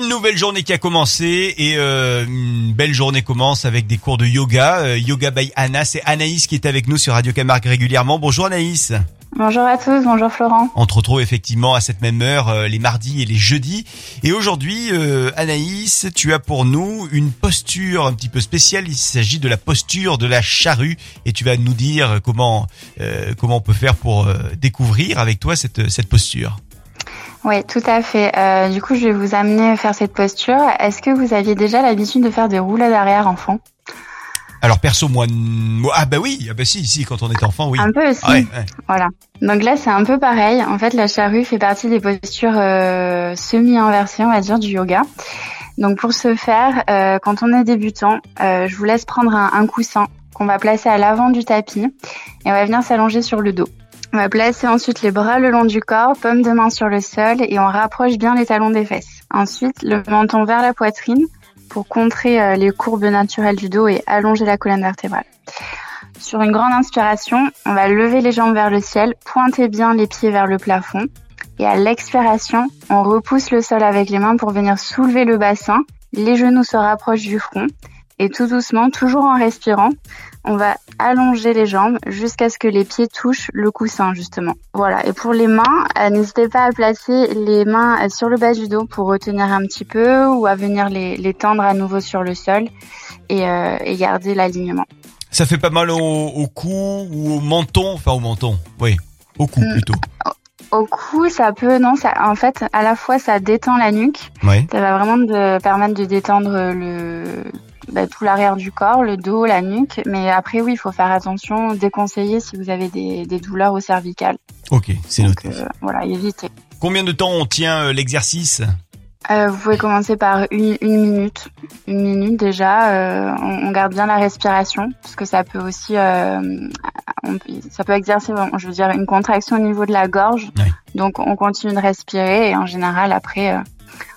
Une nouvelle journée qui a commencé et euh, une belle journée commence avec des cours de yoga. Euh, yoga by Anna, c'est Anaïs qui est avec nous sur Radio Camargue régulièrement. Bonjour Anaïs. Bonjour à tous, bonjour Florent. On te retrouve effectivement à cette même heure euh, les mardis et les jeudis. Et aujourd'hui, Anaïs, tu as pour nous une posture un petit peu spéciale. Il s'agit de la posture de la charrue et tu vas nous dire comment euh, comment on peut faire pour découvrir avec toi cette cette posture. Oui, tout à fait. Euh, du coup, je vais vous amener à faire cette posture. Est-ce que vous aviez déjà l'habitude de faire des roulades arrière enfant? Alors perso moi, moi- ah bah oui, ah bah si si quand on est enfant oui. Un peu aussi. Ah ouais, ouais. Voilà. Donc là, c'est un peu pareil. En fait, la charrue fait partie des postures euh, semi-inversées, on va dire, du yoga. Donc pour ce faire, euh, quand on est débutant, euh, je vous laisse prendre un, un coussin qu'on va placer à l'avant du tapis et on va venir s'allonger sur le dos. On va placer ensuite les bras le long du corps, paume de main sur le sol et on rapproche bien les talons des fesses. Ensuite, le menton vers la poitrine pour contrer euh, les courbes naturelles du dos et allonger la colonne vertébrale. Sur une grande inspiration, on va lever les jambes vers le ciel, pointer bien les pieds vers le plafond. Et à l'expiration, on repousse le sol avec les mains pour venir soulever le bassin. Les genoux se rapprochent du front. Et tout doucement, toujours en respirant, on va allonger les jambes jusqu'à ce que les pieds touchent le coussin, justement. Voilà. Et pour les mains, euh, n'hésitez pas à placer les mains euh, sur le bas du dos pour retenir un petit peu ou à venir les, les tendre à nouveau sur le sol et, euh, et garder l'alignement. Ça fait pas mal au, au cou ou au menton, enfin au menton, oui, au cou Mm. plutôt. Au cou, ça peut, non, ça, en fait, à la fois, ça détend la nuque. Oui. Ça va vraiment de, permettre de détendre le, bah, tout l'arrière du corps, le dos, la nuque. Mais après, oui, il faut faire attention, déconseiller si vous avez des, des douleurs au cervical. Ok, c'est Donc, noté. euh, voilà, éviter. Combien de temps on tient euh, l'exercice? Euh, vous pouvez commencer par une, une minute. Une minute déjà. euh, on, on garde bien la respiration parce que ça peut aussi, euh, on ça peut exercer, bon, je veux dire, une contraction au niveau de la gorge. Ouais. Donc on continue de respirer et en général après, euh,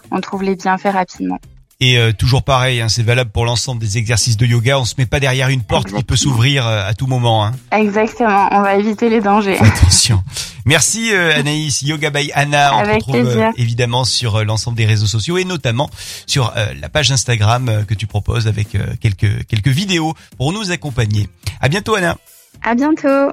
on trouve les bienfaits rapidement. Et euh, toujours pareil, hein, c'est valable pour l'ensemble des exercices de yoga. On se met pas derrière une porte qui peut s'ouvrir euh, à tout moment. Hein. Exactement. On va éviter les dangers. Attention. Merci euh, Anaïs, Yoga by Anna. On Avec retrouve euh, plaisir. évidemment sur euh, l'ensemble des réseaux sociaux et notamment sur euh, la page Instagram euh, que tu proposes avec euh, quelques quelques vidéos pour nous accompagner. À bientôt Anna. À bientôt.